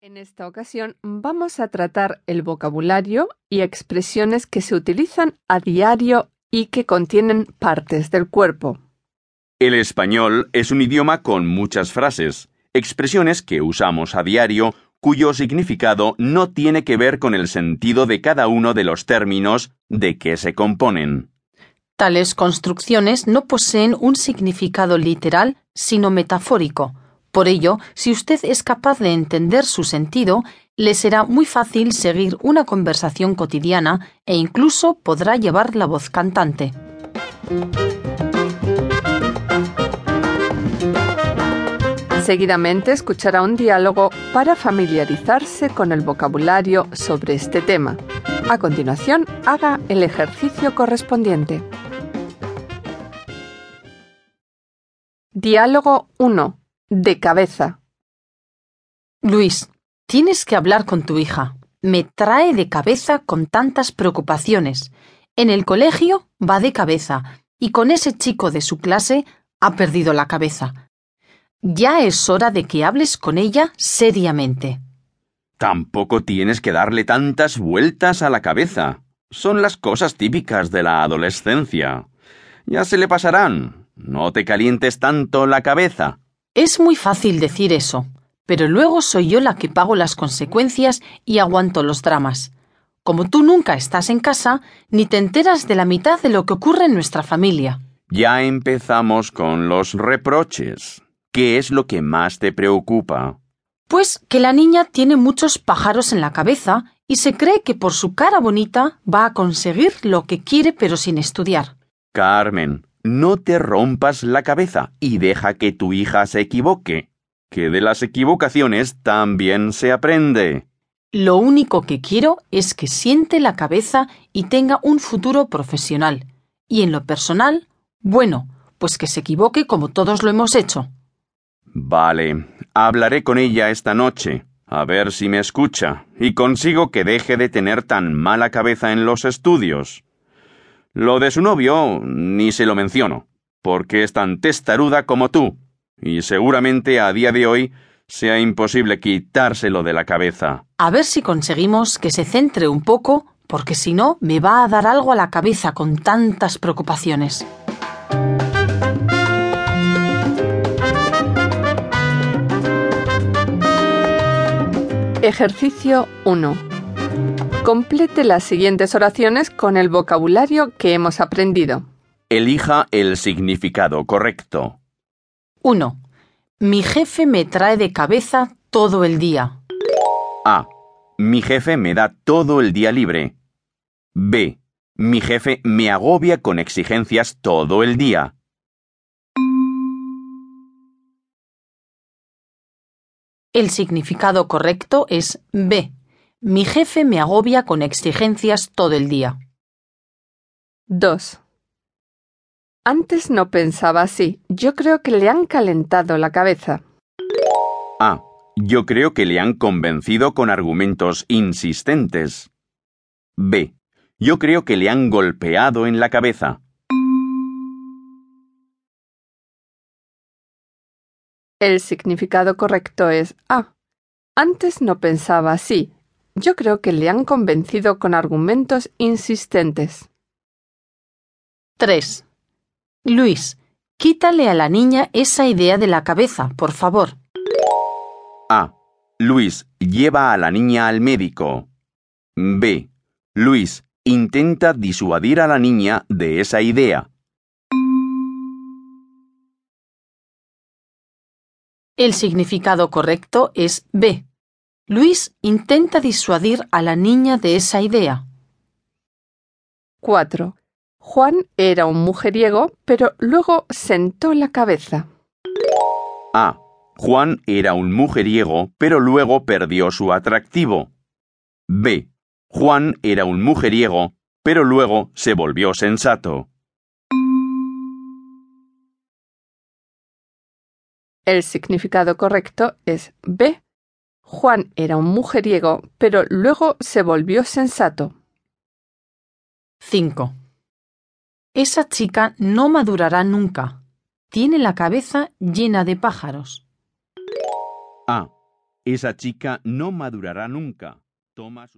En esta ocasión vamos a tratar el vocabulario y expresiones que se utilizan a diario y que contienen partes del cuerpo. El español es un idioma con muchas frases, expresiones que usamos a diario cuyo significado no tiene que ver con el sentido de cada uno de los términos de que se componen. Tales construcciones no poseen un significado literal, sino metafórico. Por ello, si usted es capaz de entender su sentido, le será muy fácil seguir una conversación cotidiana e incluso podrá llevar la voz cantante. Seguidamente escuchará un diálogo para familiarizarse con el vocabulario sobre este tema. A continuación, haga el ejercicio correspondiente. Diálogo 1. De cabeza. Luis, tienes que hablar con tu hija. Me trae de cabeza con tantas preocupaciones. En el colegio va de cabeza y con ese chico de su clase ha perdido la cabeza. Ya es hora de que hables con ella seriamente. Tampoco tienes que darle tantas vueltas a la cabeza. Son las cosas típicas de la adolescencia. Ya se le pasarán. No te calientes tanto la cabeza. Es muy fácil decir eso, pero luego soy yo la que pago las consecuencias y aguanto los dramas. Como tú nunca estás en casa, ni te enteras de la mitad de lo que ocurre en nuestra familia. Ya empezamos con los reproches. ¿Qué es lo que más te preocupa? Pues que la niña tiene muchos pájaros en la cabeza y se cree que por su cara bonita va a conseguir lo que quiere pero sin estudiar. Carmen, no te rompas la cabeza y deja que tu hija se equivoque, que de las equivocaciones también se aprende. Lo único que quiero es que siente la cabeza y tenga un futuro profesional. Y en lo personal, bueno, pues que se equivoque como todos lo hemos hecho. Vale, hablaré con ella esta noche, a ver si me escucha, y consigo que deje de tener tan mala cabeza en los estudios. Lo de su novio ni se lo menciono, porque es tan testaruda como tú, y seguramente a día de hoy sea imposible quitárselo de la cabeza. A ver si conseguimos que se centre un poco, porque si no me va a dar algo a la cabeza con tantas preocupaciones. Ejercicio 1. Complete las siguientes oraciones con el vocabulario que hemos aprendido. Elija el significado correcto. 1. Mi jefe me trae de cabeza todo el día. A. Mi jefe me da todo el día libre. B. Mi jefe me agobia con exigencias todo el día. El significado correcto es B. Mi jefe me agobia con exigencias todo el día. 2. Antes no pensaba así. Yo creo que le han calentado la cabeza. A. Yo creo que le han convencido con argumentos insistentes. B. Yo creo que le han golpeado en la cabeza. El significado correcto es A. Antes no pensaba así. Yo creo que le han convencido con argumentos insistentes. 3. Luis, quítale a la niña esa idea de la cabeza, por favor. A. Luis, lleva a la niña al médico. B. Luis, intenta disuadir a la niña de esa idea. El significado correcto es B. Luis intenta disuadir a la niña de esa idea. 4. Juan era un mujeriego, pero luego sentó la cabeza. A. Juan era un mujeriego, pero luego perdió su atractivo. B. Juan era un mujeriego, pero luego se volvió sensato. El significado correcto es B. Juan era un mujeriego, pero luego se volvió sensato. 5. Esa chica no madurará nunca. Tiene la cabeza llena de pájaros. A. Esa chica no madurará nunca. Toma sus